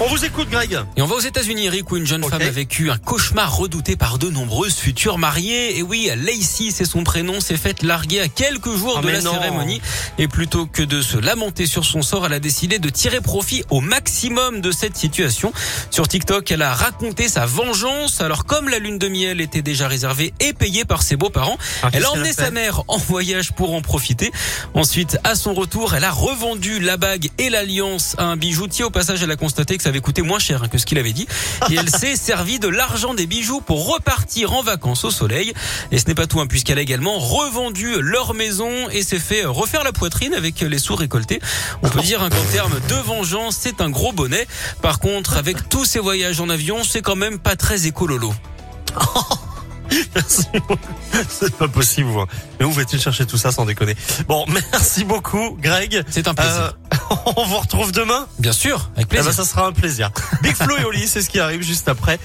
On vous écoute, Greg. Et on va aux États-Unis, Eric, où une jeune femme a vécu un cauchemar redouté par de nombreuses futures mariées. Et oui, Lacey, c'est son prénom, s'est faite larguer à quelques jours Ah, de la non. cérémonie. Et plutôt que de se lamenter sur son sort, elle a décidé de tirer profit au maximum de cette situation. Sur TikTok, elle a raconté sa vengeance. Alors, comme la lune de miel était déjà réservée et payée par ses beaux-parents, Ah, elle a emmené sa mère en voyage pour en profiter. Ensuite, à son retour, elle a revendu la bague et l'alliance à un bijoutier. Au passage, elle a constaté que ça avait coûté moins cher hein, que ce qu'il avait dit. Et elle s'est servi de l'argent des bijoux pour repartir en vacances au soleil. Et ce n'est pas tout, hein, puisqu'elle a également revendu leur maison et s'est fait refaire la poitrine avec les sous récoltés. On peut dire hein, qu'en termes de vengeance, c'est un gros bonnet. Par contre, avec tous ces voyages en avion, c'est quand même pas très écololo. Merci beaucoup. C'est pas possible, vous. Mais où va-t-il chercher tout ça sans déconner? Bon, merci beaucoup, Greg. C'est un plaisir. Euh, on vous retrouve demain Bien sûr, avec Eh plaisir. ben, ça sera un plaisir. Big Flo et Oli, c'est ce qui arrive juste après.